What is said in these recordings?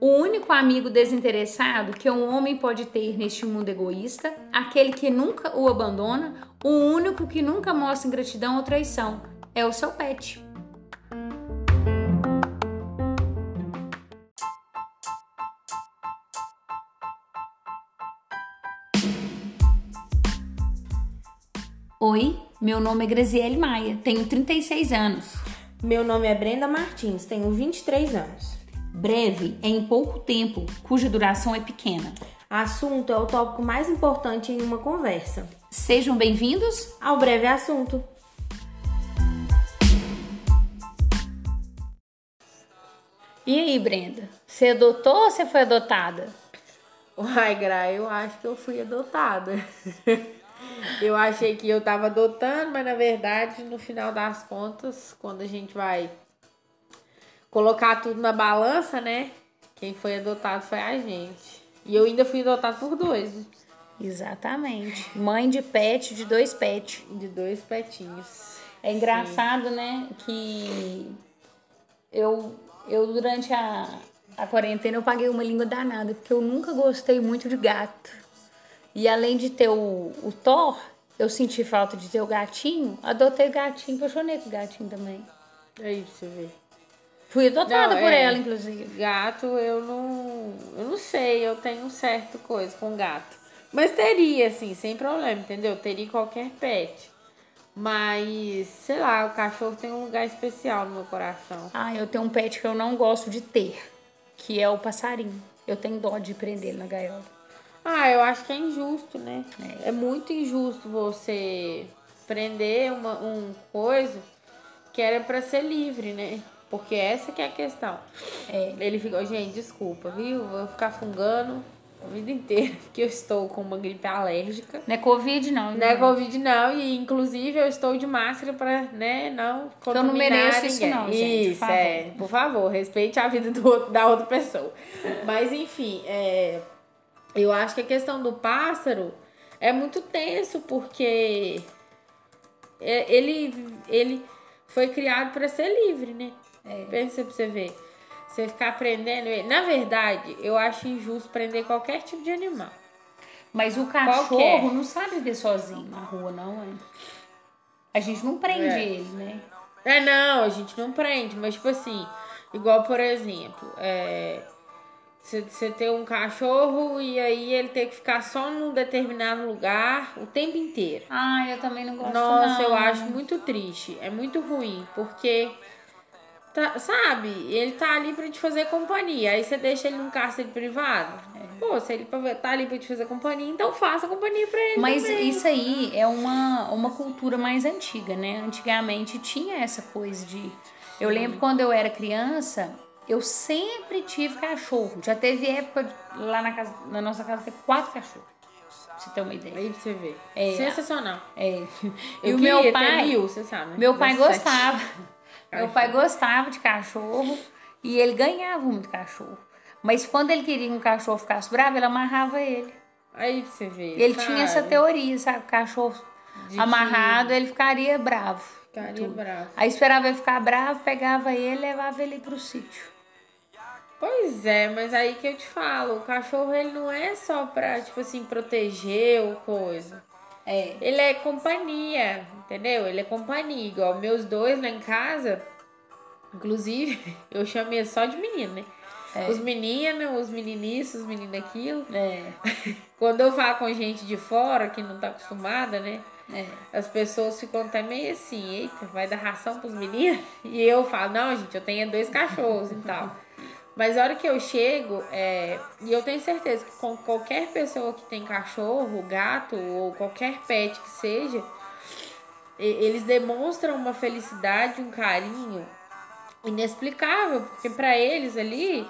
O único amigo desinteressado que um homem pode ter neste mundo egoísta, aquele que nunca o abandona, o único que nunca mostra ingratidão ou traição, é o seu pet. Meu nome é Graziele Maia, tenho 36 anos. Meu nome é Brenda Martins, tenho 23 anos. Breve é em pouco tempo, cuja duração é pequena. Assunto é o tópico mais importante em uma conversa. Sejam bem-vindos ao breve assunto. E aí, Brenda? Você adotou ou você foi adotada? Uai, Gra, eu acho que eu fui adotada. eu achei que eu tava adotando, mas na verdade, no final das contas, quando a gente vai colocar tudo na balança, né? Quem foi adotado foi a gente. E eu ainda fui adotado por dois. Exatamente. Mãe de pet, de dois pets. De dois petinhos. É engraçado, Sim. né? Que eu, eu durante a, a quarentena eu paguei uma língua danada, porque eu nunca gostei muito de gato. E além de ter o, o Thor, eu senti falta de ter o gatinho, adotei o gatinho, apaixonei com o gatinho também. Aí você vê. Fui adotada não, por é, ela, inclusive. Gato, eu não. Eu não sei, eu tenho um certo coisa com gato. Mas teria, assim, sem problema, entendeu? Teria qualquer pet. Mas, sei lá, o cachorro tem um lugar especial no meu coração. Ah, eu tenho um pet que eu não gosto de ter, que é o passarinho. Eu tenho dó de prender ele na gaiola. Ah, eu acho que é injusto, né? É, é muito injusto você prender uma um coisa que era para ser livre, né? Porque essa que é a questão. É. Ele ficou, gente, desculpa, viu? Vou ficar fungando a vida inteira, porque eu estou com uma gripe alérgica. Não é Covid, não. Não é Covid, não. E, inclusive, eu estou de máscara para, né, não contaminar Eu não mereço ninguém. isso, não, gente. Isso, por é. Por favor, respeite a vida do outro, da outra pessoa. Mas, enfim, é, eu acho que a questão do pássaro é muito tenso, porque é, ele, ele foi criado para ser livre, né? É. Pensa pra você ver. Você ficar prendendo ele. Na verdade, eu acho injusto prender qualquer tipo de animal. Mas o cachorro qualquer. não sabe viver sozinho na rua, não, é? A gente não prende é. ele, né? É, não, a gente não prende, mas tipo assim, igual por exemplo, é, você ter um cachorro e aí ele ter que ficar só num determinado lugar o tempo inteiro. Ah, eu também não gosto Nossa, não. eu acho muito triste, é muito ruim, porque Tá, sabe? Ele tá ali pra te fazer companhia. Aí você deixa ele num cárcere privado. É. Pô, se ele tá ali pra te fazer companhia, então faça companhia pra ele. Mas também. isso aí é uma, uma cultura mais antiga, né? Antigamente tinha essa coisa de. Eu lembro quando eu era criança, eu sempre tive cachorro. Já teve época lá na, casa, na nossa casa ter quatro cachorros. Pra você ter uma ideia. Aí você vê. É, Sensacional. É. E o meu pai. Mil, você sabe. Meu pai gostava. Meu pai gostava de cachorro e ele ganhava muito cachorro. Mas quando ele queria que um cachorro ficasse bravo, ele amarrava ele. Aí você vê. Ele sabe? tinha essa teoria, sabe? O cachorro de amarrado, que... ele ficaria bravo. Ficaria bravo. Aí esperava ele ficar bravo, pegava ele e levava ele pro sítio. Pois é, mas aí que eu te falo, o cachorro ele não é só pra, tipo assim, proteger ou coisa. É. Ele é companhia, entendeu? Ele é companhia. Igual meus dois lá em casa, inclusive, eu chamei só de menino, né? É. Os meninos, os meniniços, os meninos aquilo. É. Quando eu falo com gente de fora que não tá acostumada, né? É. As pessoas ficam até meio assim, eita, vai dar ração pros meninos? E eu falo, não, gente, eu tenho dois cachorros e tal. Mas a hora que eu chego, é, e eu tenho certeza que com qualquer pessoa que tem cachorro, gato ou qualquer pet que seja, eles demonstram uma felicidade, um carinho inexplicável, porque para eles ali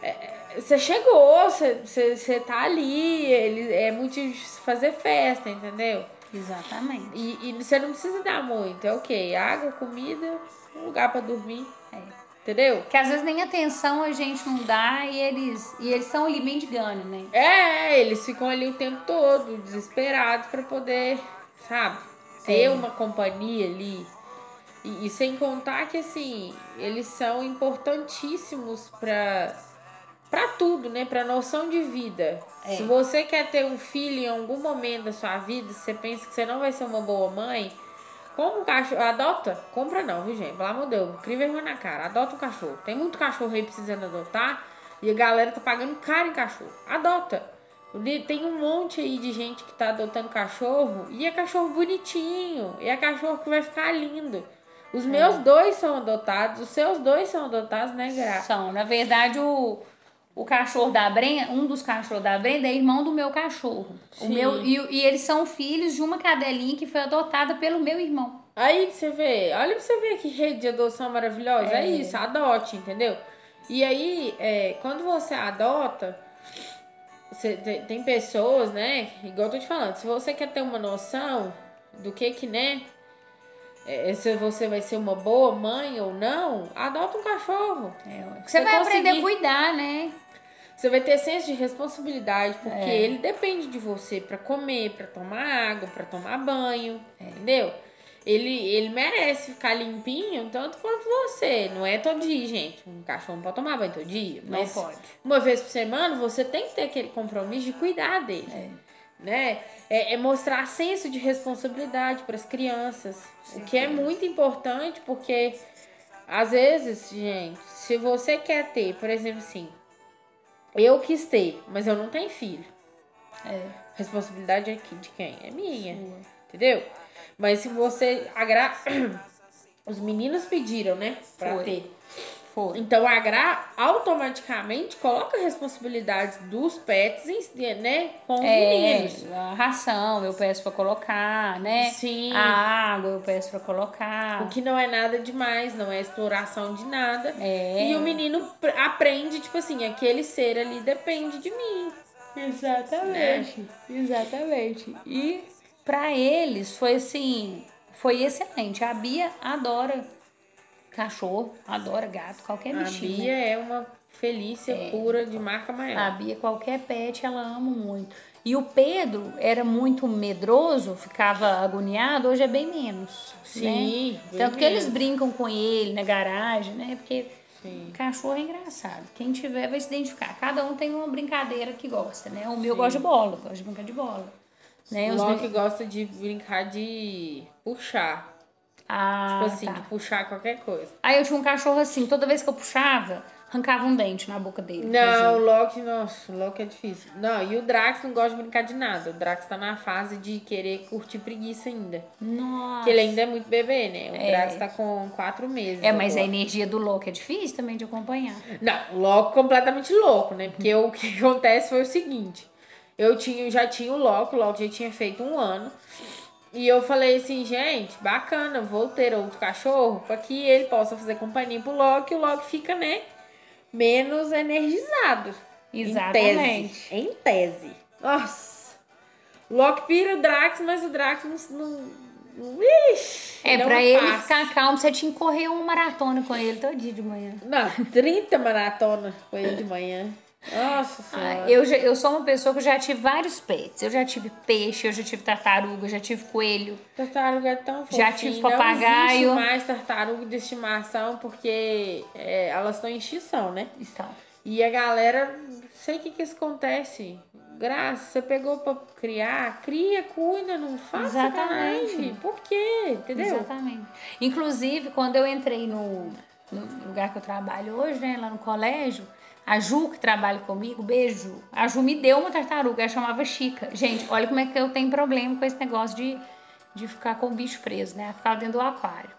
é, você chegou, você, tá ali, ele, é muito fazer festa, entendeu? Exatamente. E, e você não precisa dar muito, é o okay, Água, comida, um lugar para dormir. É. Entendeu? Que às vezes nem atenção a gente não dá e eles e eles estão ali mendigando, né? É, eles ficam ali o tempo todo, desesperados para poder, sabe? ter é. uma companhia ali. E, e, sem contar que, assim, eles são importantíssimos para para tudo, né? Para noção de vida. É. Se você quer ter um filho em algum momento da sua vida, você pensa que você não vai ser uma boa mãe, como um cachorro, adota, compra não, viu, gente? Pelo amor de Deus, cria vergonha na cara, adota um cachorro. Tem muito cachorro aí precisando adotar e a galera tá pagando caro em cachorro. Adota. Tem um monte aí de gente que tá adotando cachorro e é cachorro bonitinho, e é cachorro que vai ficar lindo. Os meus é. dois são adotados, os seus dois são adotados, né, Gra? São. Na verdade, o, o cachorro da Brenda, um dos cachorros da Brenda é irmão do meu cachorro. Sim. O meu, e, e eles são filhos de uma cadelinha que foi adotada pelo meu irmão. Aí você vê, olha pra você ver que rede de adoção maravilhosa. É, é isso, adote, entendeu? E aí, é, quando você adota, você, tem, tem pessoas, né? Igual eu tô te falando, se você quer ter uma noção do que que, né? É, se você vai ser uma boa mãe ou não, adota um cachorro. É, você, vai conseguir. aprender a cuidar, né? Você vai ter senso de responsabilidade, porque é. ele depende de você para comer, para tomar água, para tomar banho, é. entendeu? Ele, ele merece ficar limpinho tanto quanto você. Não é todo dia, gente. Um cachorro não pode tomar banho todo dia. Mas não pode. Uma vez por semana, você tem que ter aquele compromisso de cuidar dele. É. Né? É, é mostrar senso de responsabilidade para as crianças. Sim, o que é muito importante, porque às vezes, gente, se você quer ter, por exemplo, assim, eu quis ter, mas eu não tenho filho. É. Responsabilidade é de quem? É minha. Sua. Entendeu? Mas se você agra... Os meninos pediram, né? Pra Foi. ter. Foi. Então a Gra automaticamente coloca responsabilidades dos pets, né, com os é, meninos. A ração eu peço para colocar, né? Sim. A água eu peço para colocar. O que não é nada demais, não é exploração de nada. É. E o menino aprende, tipo assim, aquele ser ali depende de mim. Exatamente. Né? Exatamente. E para eles foi assim, foi excelente. A Bia adora cachorro, adora gato, qualquer bichinho. A Bia né? é uma felícia é, pura de marca maior. A Bia, qualquer pet, ela ama muito. E o Pedro era muito medroso, ficava agoniado, hoje é bem menos. Sim. Né? Tanto menos. que eles brincam com ele na garagem, né? Porque Sim. cachorro é engraçado. Quem tiver vai se identificar. Cada um tem uma brincadeira que gosta, né? O meu Sim. gosta de bola, gosta de brincar de bola. Né? O Loki gosta de brincar de puxar. Ah, tipo assim, tá. de puxar qualquer coisa. Aí eu tinha um cachorro assim, toda vez que eu puxava, arrancava um dente na boca dele. Não, o Loki, nossa, o Loki é difícil. Não, e o Drax não gosta de brincar de nada. O Drax tá na fase de querer curtir preguiça ainda. Nossa. Porque ele ainda é muito bebê, né? O é. Drax tá com quatro meses. É, mas agora. a energia do Loki é difícil também de acompanhar. Não, o Loki completamente louco, né? Porque o que acontece foi o seguinte. Eu tinha, já tinha o Loki, o Loki já tinha feito um ano. E eu falei assim, gente, bacana, vou ter outro cachorro para que ele possa fazer companhia pro Loki e o Loki fica, né, menos energizado. Exatamente. Em tese. Em tese. Nossa. O Loki pira o Drax, mas o Drax não. não Ixi, é, pra ele ficar calmo, você tinha que correr uma maratona com ele todo dia de manhã. Não, 30 maratonas com ele de manhã. Nossa senhora. eu, eu sou uma pessoa que já tive vários pets. Eu já tive peixe, eu já tive tartaruga, eu já tive coelho. Tartaruga é tão fofinho. Já tive papagaio. Não mais tartaruga de estimação porque é, elas estão em extinção, né? Estão. E a galera, sei o que que acontece. Graça, você pegou pra criar, cria, cuida, não faça Exatamente. Sacanagem. Por quê? Entendeu? Exatamente. Inclusive, quando eu entrei no, no lugar que eu trabalho hoje, né, lá no colégio, a Ju, que trabalha comigo, beijo. A Ju me deu uma tartaruga, ela chamava Chica. Gente, olha como é que eu tenho problema com esse negócio de, de ficar com o bicho preso, né? Ficar dentro do aquário.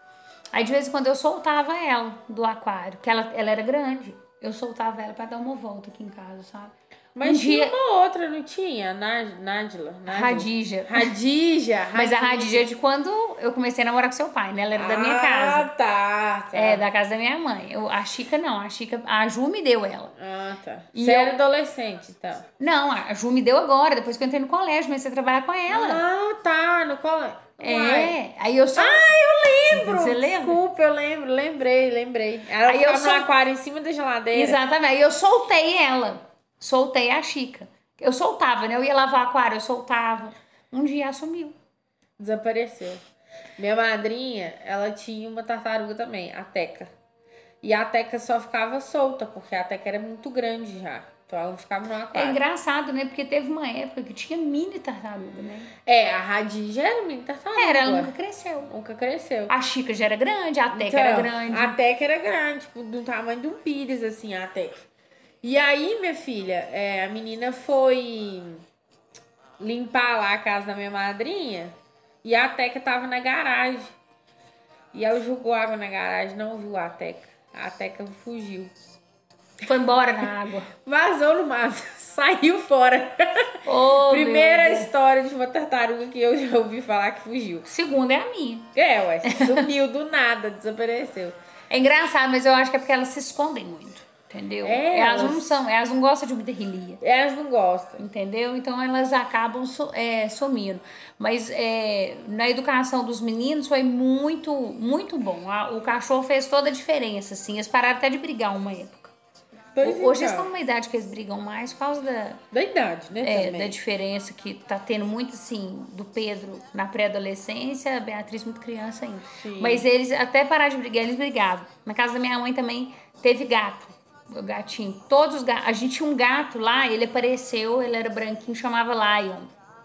Aí de vez em quando eu soltava ela do aquário, que ela, ela era grande. Eu soltava ela para dar uma volta aqui em casa, sabe? Mas um tinha dia... uma outra, não tinha? Nádila? Radija. Radija. Mas a Radija é de quando eu comecei a namorar com seu pai, né? Ela era ah, da minha casa. Ah, tá, tá. É, da casa da minha mãe. Eu, a Chica não, a Chica, a Ju me deu ela. Ah, tá. E Você eu... era adolescente, então? Não, a Ju me deu agora, depois que eu entrei no colégio, comecei a trabalhar com ela. Ah, tá, no colégio. É, aí eu só. Ah, eu lembro! Você lembra? Desculpa, eu lembro, lembrei, lembrei. Ela aí eu só... no aquário em cima da geladeira. Exatamente, aí eu soltei ela soltei a Chica. Eu soltava, né? Eu ia lavar aquário, eu soltava. Um dia sumiu. Desapareceu. Minha madrinha, ela tinha uma tartaruga também, a Teca. E a Teca só ficava solta, porque a Teca era muito grande já. Então ela não ficava no É aquário. engraçado, né? Porque teve uma época que tinha mini tartaruga, né? É, a Radija era uma tartaruga. Era, ela nunca cresceu. Nunca cresceu. A Chica já era grande, a Teca Então, era grande. A Teca era grande, tipo, do tamanho de um pires, assim, a Teca. E aí, minha filha, é, a menina foi limpar lá a casa da minha madrinha e a Teca tava na garagem. E ela jogou água na garagem, não viu a Teca. A Teca fugiu. Foi embora na água. Vazou no mato, saiu fora. Oh, Primeira história de uma tartaruga que eu já ouvi falar que fugiu. Segunda é a minha. É, ué, sumiu do nada, desapareceu. É engraçado, mas eu acho que é porque elas se escondem muito. Entendeu? É, elas não elas- são, elas não gostam de muita relia. Elas não gostam. Entendeu? Então elas acabam su- é, sumindo. Mas é, na educação dos meninos foi muito, muito bom. A- o cachorro fez toda a diferença, assim. Eles pararam até de brigar uma época. Pois Hoje eles estão numa idade que eles brigam mais por causa da, Da idade, né? é, da diferença que tá tendo muito, assim, do Pedro na pré-adolescência, a Beatriz muito criança ainda. Sim. Mas eles, até parar de brigar, eles brigavam. Na casa da minha mãe também teve gato. Gatinho. Todos os gatos. A gente tinha um gato lá, ele apareceu, ele era branquinho, chamava Lion.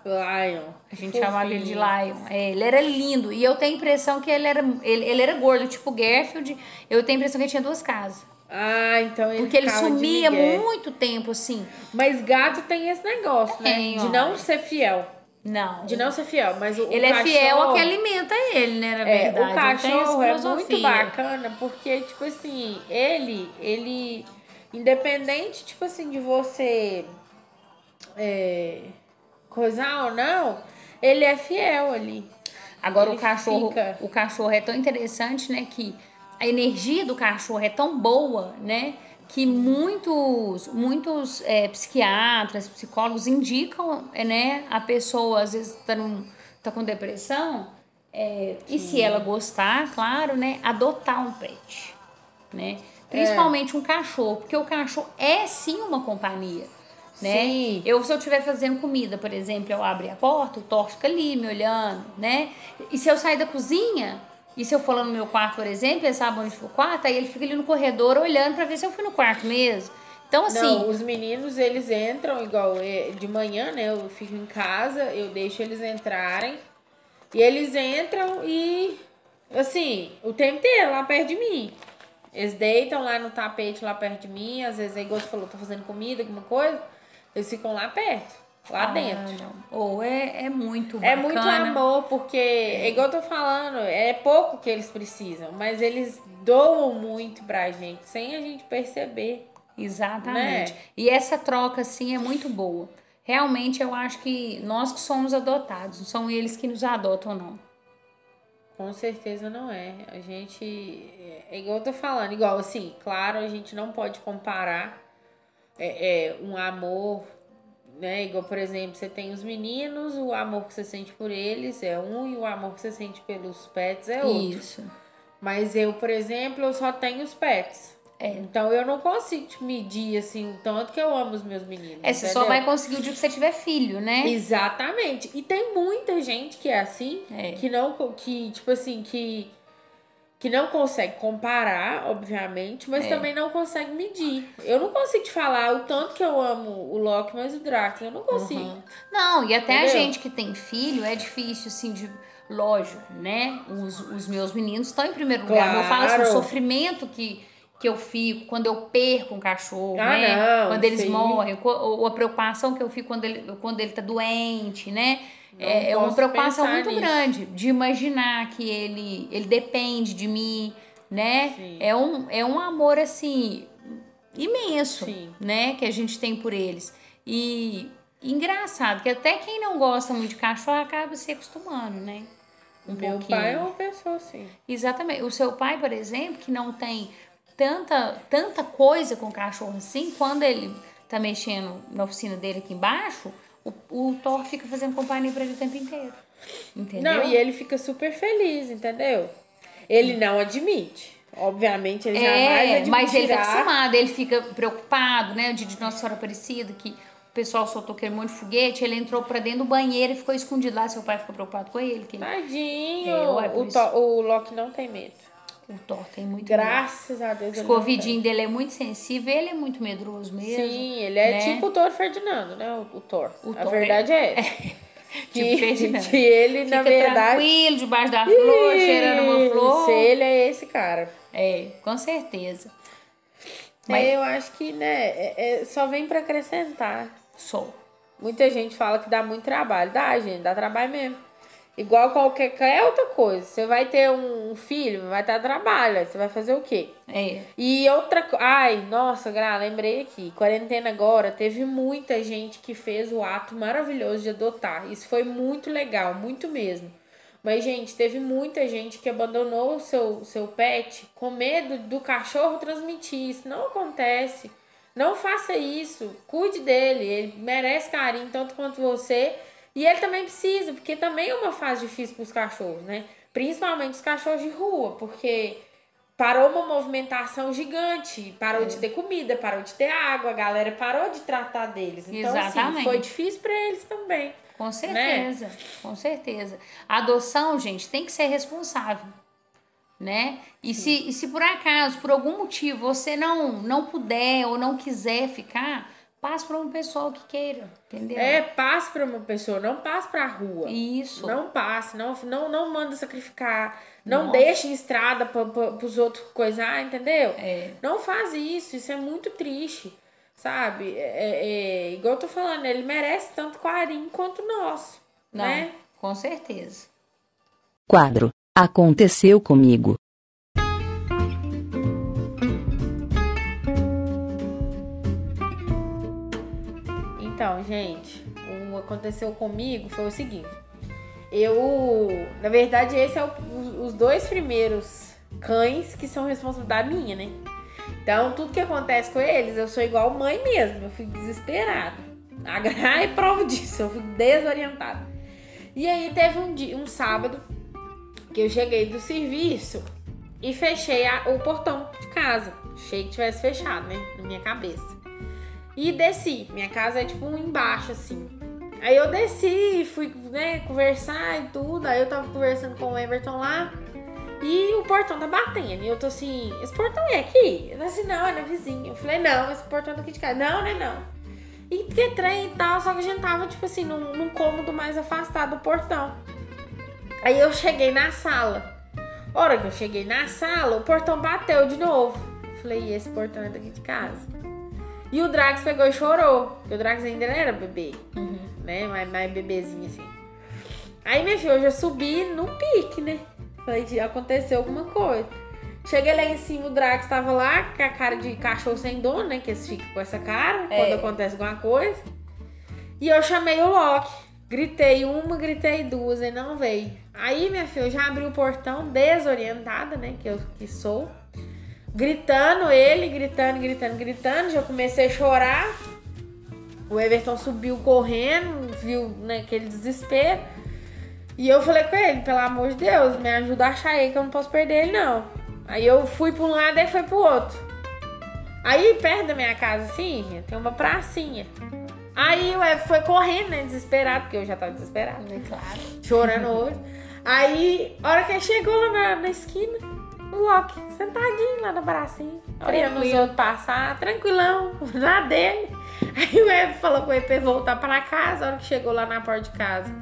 Lion. A gente chamava ele de Lion. É, ele era lindo. E eu tenho a impressão que ele era, ele, ele era gordo, tipo Garfield. Eu tenho a impressão que ele tinha duas casas. Ah, então ele Porque ele sumia muito tempo, assim. Mas gato tem esse negócio, né? Tem, de ó. não ser fiel. Não. De não ser fiel, mas o, o Ele é cachorro, fiel ao que alimenta ele, né? Na É, verdade. o cachorro é muito bacana porque, tipo assim, ele, ele, independente, tipo assim, de você é, coisar ou não, ele é fiel ali. Agora Ele o cachorro, fica. o cachorro é tão interessante, né, que a energia do cachorro é tão boa, né, que muitos, muitos é, psiquiatras, psicólogos indicam, é, né, a pessoa às vezes tá, num, tá com depressão, é, e se ela gostar, claro, né, adotar um pet, né, principalmente um cachorro, porque o cachorro é sim uma companhia. Né? Sim. Eu, se eu estiver fazendo comida, por exemplo, eu abro a porta, o Thor fica ali me olhando, né? E se eu sair da cozinha, e se eu for lá no meu quarto, por exemplo, ele sabe onde foi o quarto, aí ele fica ali no corredor olhando pra ver se eu fui no quarto mesmo. Então, assim, Não, os meninos, eles entram igual é, de manhã, né? Eu fico em casa, eu deixo eles entrarem. E eles entram e, assim, o tempo inteiro lá perto de mim. Eles deitam lá no tapete lá perto de mim. Às vezes, aí, igual você falou, tô fazendo comida, alguma coisa. Eles ficam lá perto, lá ah, dentro. não. Ou é, é muito É bacana. muito amor, porque, é igual eu tô falando, é pouco que eles precisam, mas eles doam muito pra gente, sem a gente perceber. Exatamente. Né? E essa troca, assim, é muito boa. Realmente, eu acho que nós que somos adotados, não são eles que nos adotam, não. Com certeza não é. A gente. É igual eu tô falando, igual assim, claro, a gente não pode comparar é, é, um amor, né? Igual, por exemplo, você tem os meninos, o amor que você sente por eles é um, e o amor que você sente pelos pets é outro. Isso. Mas eu, por exemplo, eu só tenho os pets. É. Então eu não consigo te medir assim o tanto que eu amo os meus meninos. É, você só entendeu? vai conseguir o dia que você tiver filho, né? Exatamente. E tem muita gente que é assim, É. que não que tipo assim, que que não consegue comparar, obviamente, mas É. também não consegue medir. Eu não consigo te falar o tanto que eu amo o Loki, mas o Drax, eu não consigo. Uhum. Não, e até a Entendeu? gente que tem filho é difícil, assim, de. Lógico, né? Os, os meus meninos estão em primeiro lugar. Eu falo assim, o Claro. sofrimento que, que eu fico quando eu perco um cachorro, Ah, né? não, quando eles aí. morrem, ou a preocupação que eu fico quando ele, quando ele tá doente, né? Não É, é uma preocupação muito nisso. grande de imaginar que ele, ele depende de mim, né? Sim. É um, é um amor assim imenso, Sim. né, que a gente tem por eles. E engraçado que até quem não gosta muito de cachorro acaba se acostumando, né? Um Meu pouquinho. pai é uma pessoa assim. Exatamente. O seu pai, por exemplo, que não tem tanta, tanta coisa com cachorro assim, quando ele tá mexendo na oficina dele aqui embaixo, o, o Thor fica fazendo companhia pra ele o tempo inteiro. Entendeu? Não, e ele fica super feliz, entendeu? Ele não admite. Obviamente, ele jamais É, admitirá. mas ele tá acostumado, ele fica preocupado, né? De Nossa Senhora Aparecida, que o pessoal soltou aquele monte de foguete, ele entrou pra dentro do banheiro e ficou escondido lá. Seu pai ficou preocupado com ele. Que... Tadinho. É, ué, o, to, o Loki não tem medo. O Thor tem muito medo. Graças a Deus. O covidinho dele é muito sensível, ele é muito medroso mesmo. Sim, ele é né? tipo o Thor Ferdinando, né? O, o Thor. O a Thor verdade é, essa. Que, Tipo Ferdinando. que ele, na Fica verdade. tranquilo, debaixo da flor, cheirando uma flor. Se ele é esse cara. É, com certeza. Mas- É, eu acho que, né, é- é- só vem pra acrescentar. Sou. Muita gente fala que dá muito trabalho. Dá, gente, dá trabalho mesmo. Igual qualquer, qualquer outra coisa. Você vai ter um, filho, vai dar trabalho. Você vai fazer o quê? É. E outra coisa. Ai, nossa, Gra, lembrei aqui. Quarentena agora, teve muita gente que fez o ato maravilhoso de adotar. Isso foi muito legal, muito mesmo. Mas, gente, teve muita gente que abandonou o seu, seu pet com medo do cachorro transmitir. Isso não acontece. Não faça isso. Cuide dele. Ele merece carinho tanto quanto você. E ele também precisa, porque também é uma fase difícil para os cachorros, né? Principalmente os cachorros de rua, porque parou uma movimentação gigante, parou de ter comida, parou de ter água, a galera parou de tratar deles. Então, assim, Exatamente. foi difícil para eles também. Com certeza, com certeza. A adoção, gente, tem que ser responsável, né? E se, e se por acaso, por algum motivo, você não, não puder ou não quiser ficar, passe para uma pessoa que queira, entendeu? É, passe para uma pessoa, não passe para a rua. Isso. Não passe, não, não, não manda sacrificar, não Nossa. deixe em estrada para os outros coisar, entendeu? É. Não faz isso, isso é muito triste, sabe? É, é, é, igual eu tô falando, ele merece tanto carinho quanto nós, Não, né? com certeza. Quadro. Aconteceu comigo. Então, gente, o aconteceu comigo foi o seguinte. Eu, na verdade, esse é o- os- os dois primeiros cães que são responsabilidade minha, né? Então, tudo que acontece com eles, eu sou igual mãe mesmo, eu fico desesperada. A Gra é prova disso, eu fico desorientada. E aí teve um dia, um sábado, que eu cheguei do serviço e fechei a- o portão de casa. Achei que tivesse fechado, né? Na minha cabeça. E desci. Minha casa é tipo embaixo, assim. Aí eu desci, fui, né, conversar e tudo. Aí eu tava conversando com o Everton lá. E o portão tá batendo. E eu tô assim, esse portão é aqui? Ele assim, não, é na vizinha. Eu falei, não, esse portão é daqui de casa. Não, não é não. E que trem e tal, só que a gente tava, tipo assim, num, num cômodo mais afastado do portão. Aí eu cheguei na sala. Hora que eu cheguei na sala, o portão bateu de novo. Falei, e esse portão é daqui de casa? E o Drax pegou e chorou. Porque o Drax ainda era bebê. Né? Mais, mais bebezinho assim. Aí, minha filha, eu já subi no pique, né? Falei aconteceu alguma coisa. Cheguei lá em cima, o Drax tava lá com a cara de cachorro sem dono, né? Que eles ficam com essa cara É. quando acontece alguma coisa. E eu chamei o Loki. Gritei uma, gritei duas, e não veio. Aí, minha filha, eu já abri o portão desorientada, né? Que eu que sou. Gritando ele, gritando, gritando, gritando. Já comecei a chorar. O Everton subiu correndo, viu né, aquele desespero. E eu falei com ele, pelo amor de Deus, me ajuda a achar ele que eu não posso perder ele, não. Aí eu fui pra um lado e foi pro outro. Aí, perto da minha casa, assim, tem uma pracinha. Aí o Everton foi correndo, né, desesperado, porque eu já tava desesperado É claro. chorando hoje. Aí, a hora que ele chegou lá na, na esquina, o Loki sentadinho lá na bracinha, olhando os outros passar, tranquilão, na dele. Aí o Eve falou com pra ele voltar pra casa, a hora que chegou lá na porta de casa.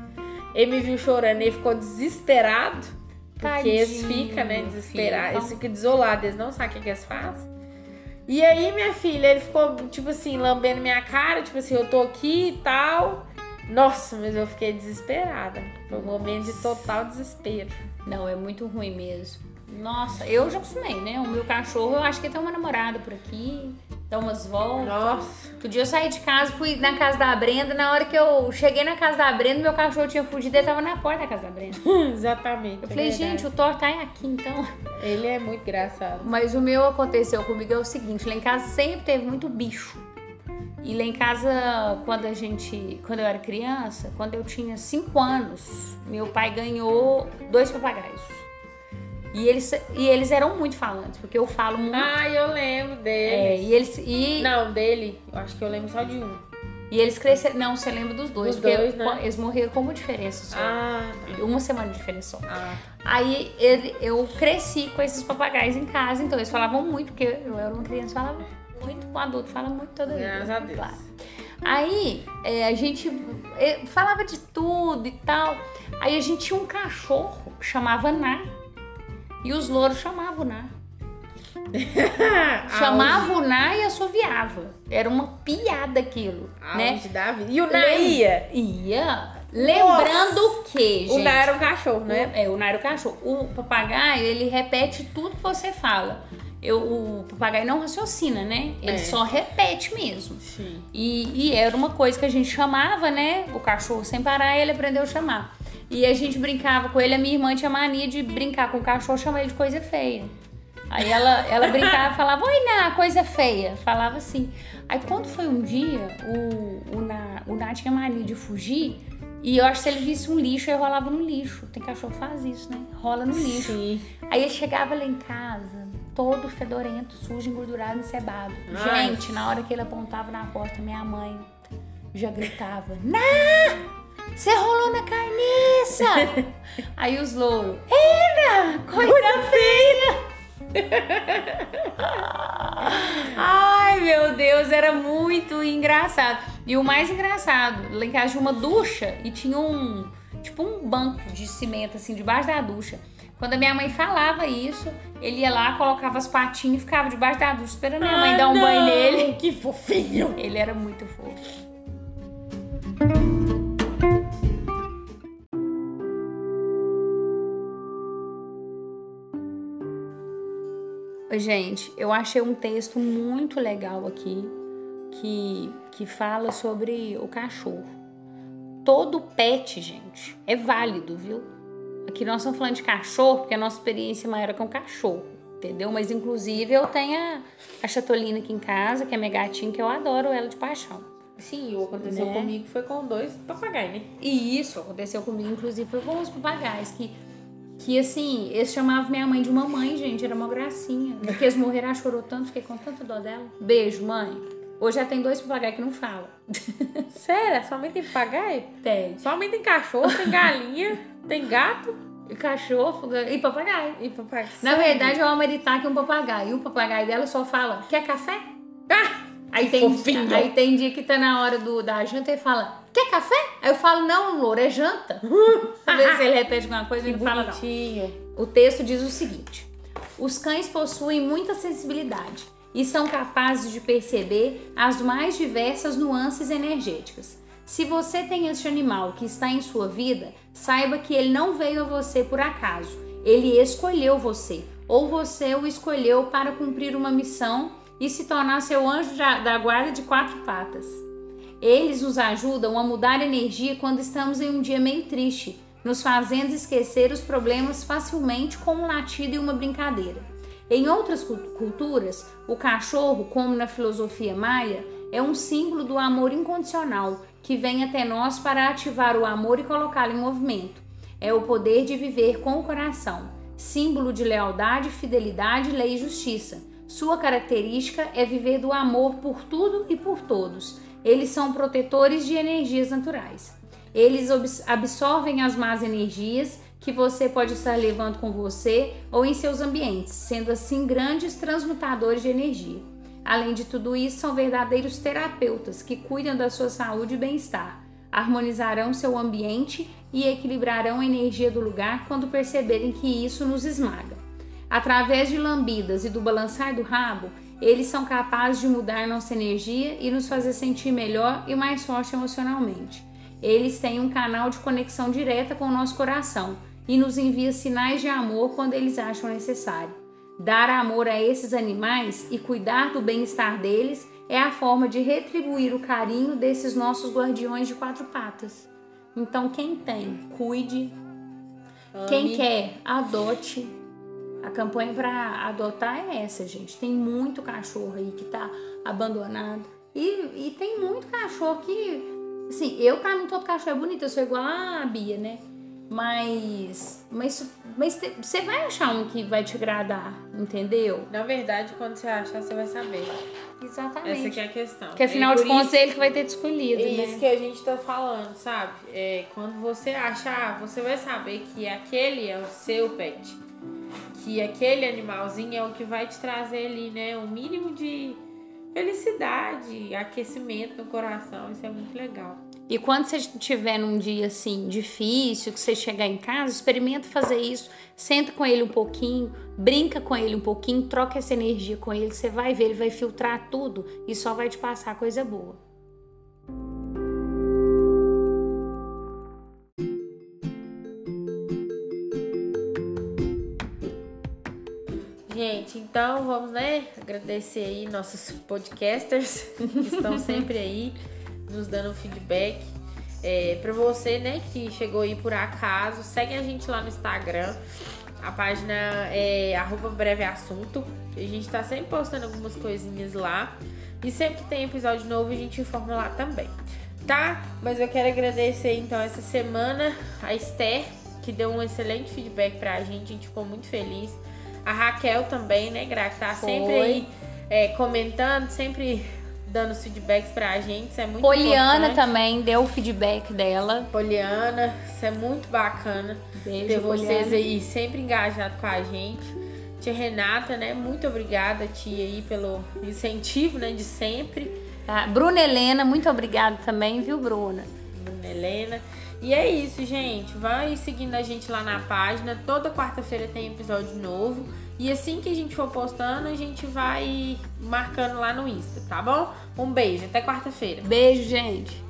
Ele me viu chorando, ele ficou desesperado. Porque Tadinho, eles ficam, né, desesperados. Eles ficam desolados, eles não sabem o que eles fazem. E aí, minha filha, ele ficou, tipo assim, lambendo minha cara, tipo assim, eu tô aqui e tal. Nossa, mas eu fiquei desesperada. Foi um momento de total desespero. Não, é muito ruim mesmo. Nossa, eu já acostumei, né? O meu cachorro, eu acho que tem uma namorada por aqui, dá umas voltas. Nossa. Outro dia eu saí de casa, fui na casa da Brenda. Na hora que eu cheguei na casa da Brenda, meu cachorro tinha fugido e tava na porta da casa da Brenda. Exatamente. Eu falei, gente, o Thor tá aqui então. Ele é muito engraçado. Mas o meu aconteceu comigo é o seguinte: lá em casa sempre teve muito bicho. E lá em casa, quando a gente. Quando eu era criança, quando eu tinha 5 anos, meu pai ganhou dois papagaios. E eles, e eles eram muito falantes, porque eu falo muito. Ah, eu lembro é, dele. e eles. E, Não, dele, eu acho que eu lembro só de um. E eles cresceram. Não, você lembra dos dois. Dos porque dois, né? Eles morreram com uma diferença só. Ah, Uma semana de diferença só. ah. Aí ele- eu cresci com esses papagaios em casa, então eles falavam muito, porque eu era uma criança, falava muito, um adulto fala muito toda vida. Graças a Deus. Claro. Aí é, a gente é, falava de tudo e tal. Aí a gente tinha um cachorro que chamava Ná. E os louros chamavam Ná. Chamava o Ná e assoviava. Era uma piada aquilo, né? Auge da vida. E o Naia? Ia. Lembrando o que, gente? O Naia era um cachorro, né? É, o Nairo é o cachorro. O papagaio, ele repete tudo que você fala. Eu, o papagaio não raciocina, né? Ele É. só repete mesmo. Sim. E, e era uma coisa que a gente chamava, né? O cachorro sem parar, ele aprendeu a chamar. E a gente brincava com ele, a minha irmã tinha mania de brincar com o cachorro, chamar ele de coisa feia. Aí ela, ela brincava e falava, oi, Ná, coisa feia. Falava assim. Aí quando foi um dia, o, o, Ná, o Ná tinha mania de fugir. E eu acho que se ele visse um lixo, ele rolava no lixo. Tem cachorro que faz isso, né? Rola no lixo. Sim. Aí ele chegava lá em casa, todo fedorento, sujo, engordurado, encebado. Ai. Gente, na hora que ele apontava na porta, minha mãe já gritava: Ná! Você rolou na carniça! Aí os louros: Era! Coisa feia! Ai, meu Deus, era muito engraçado. E o mais engraçado, lá em casa tinha uma ducha e tinha um, tipo um banco de cimento assim debaixo da ducha. Quando a minha mãe falava isso, ele ia lá, colocava as patinhas e ficava debaixo da ducha esperando a minha mãe Ah, dar um banho não, nele. Que fofinho. Ele era muito fofo. Gente, eu achei um texto muito legal aqui que, que fala sobre o cachorro. Todo pet, gente, é válido, viu? Aqui nós estamos falando de cachorro, porque a nossa experiência maior é com cachorro, entendeu? Mas inclusive eu tenho a, a chatolina aqui em casa, que é minha gatinha, que eu adoro ela de paixão. Sim, o que aconteceu Né? comigo foi com dois papagaios, né? E isso aconteceu comigo, inclusive, foi com os papagaios, que, que assim, eles chamavam minha mãe de mamãe, gente, era uma gracinha. Porque eles morreram, ela chorou tanto, fiquei com tanta dó dela. Beijo, mãe. Hoje já tem dois papagaios que não falam. Sério? Sua mãe tem papagaio? Tem. Mãe tem cachorro, tem galinha, tem gato E cachorro e papagaio. e papagaio. Na verdade, é uma maritaca e um papagaio. E o papagaio dela só fala, quer café? Ah, Aí tem, fofinho. aí tem dia que tá na hora do, da janta e fala, quer café? Aí eu falo, não, louro, é janta. Às vezes ele repete alguma coisa e não fala não. O texto diz o seguinte: Os cães possuem muita sensibilidade e são capazes de perceber as mais diversas nuances energéticas. Se você tem este animal que está em sua vida, saiba que ele não veio a você por acaso. Ele escolheu você, ou você o escolheu para cumprir uma missão e se tornar seu anjo da da guarda de quatro patas. Eles nos ajudam a mudar energia quando estamos em um dia meio triste, nos fazendo esquecer os problemas facilmente com um latido e uma brincadeira. Em outras cu- culturas, o cachorro, como na filosofia maia, é um símbolo do amor incondicional que vem até nós para ativar o amor e colocá-lo em movimento. É o poder de viver com o coração, símbolo de lealdade, fidelidade, lei e justiça. Sua característica é viver do amor por tudo e por todos. Eles são protetores de energias naturais. Eles absorvem as más energias que você pode estar levando com você ou em seus ambientes, sendo assim grandes transmutadores de energia. Além de tudo isso, são verdadeiros terapeutas que cuidam da sua saúde e bem-estar, harmonizarão seu ambiente e equilibrarão a energia do lugar quando perceberem que isso nos esmaga. Através de lambidas e do balançar do rabo, eles são capazes de mudar nossa energia e nos fazer sentir melhor e mais forte emocionalmente. Eles têm um canal de conexão direta com o nosso coração e nos envia sinais de amor quando eles acham necessário. Dar amor a esses animais e cuidar do bem-estar deles é a forma de retribuir o carinho desses nossos guardiões de quatro patas. Então, quem tem, cuide. Quem Ame. quer, adote. A campanha para adotar é essa, gente. Tem muito cachorro aí que tá abandonado. E, e tem muito cachorro que. Assim, eu, mim, todo cachorro é bonito. Eu sou igual a Bia, né? Mas, mas, mas você vai achar um que vai te agradar, entendeu? Na verdade, quando você achar, você vai saber. Exatamente. Essa que é a questão. Porque afinal É de contas é ele que vai ter te escolhido, É né? isso que a gente tá falando, sabe? É, quando você achar, você vai saber que aquele é o seu pet. Que aquele animalzinho é o que vai te trazer ali, né? Um mínimo de felicidade, aquecimento no coração. Isso é muito legal. E quando você estiver num dia assim difícil, que você chegar em casa, experimenta fazer isso. Senta com ele um pouquinho, brinca com ele um pouquinho, troca essa energia com ele. Você vai ver, ele vai filtrar tudo e só vai te passar coisa boa. Gente, então vamos, né? Agradecer aí nossos podcasters que estão sempre aí nos dando feedback. É, para você, né, que chegou aí por acaso, segue a gente lá no Instagram. A página é arroba breve assunto. A gente tá sempre postando algumas coisinhas lá. E sempre que tem episódio novo, a gente informa lá também. Tá? Mas eu quero agradecer então essa semana a Esther, que deu um excelente feedback pra gente. A gente ficou muito feliz. A Raquel também, né, Gra, que tá Foi. sempre aí é, comentando, sempre dando os feedbacks pra gente. Isso é muito Poliana importante. também deu o feedback dela. Poliana, isso é muito bacana Beijo, ter vocês Poliana. aí sempre engajados com a gente. Tia Renata, né? Muito obrigada, tia, aí, pelo incentivo, né? De sempre. Tá? Bruna Helena, muito obrigada também, viu, Bruna? Bruna Helena. E é isso, gente. Vai seguindo a gente lá na página. Toda quarta-feira tem episódio novo. E assim que a gente for postando, a gente vai marcando lá no Insta, tá bom? Um beijo, até quarta-feira. Beijo, gente.